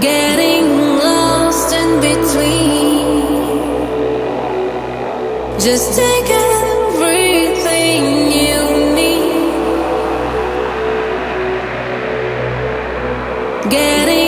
Getting lost in between. Just take everything you need. Getting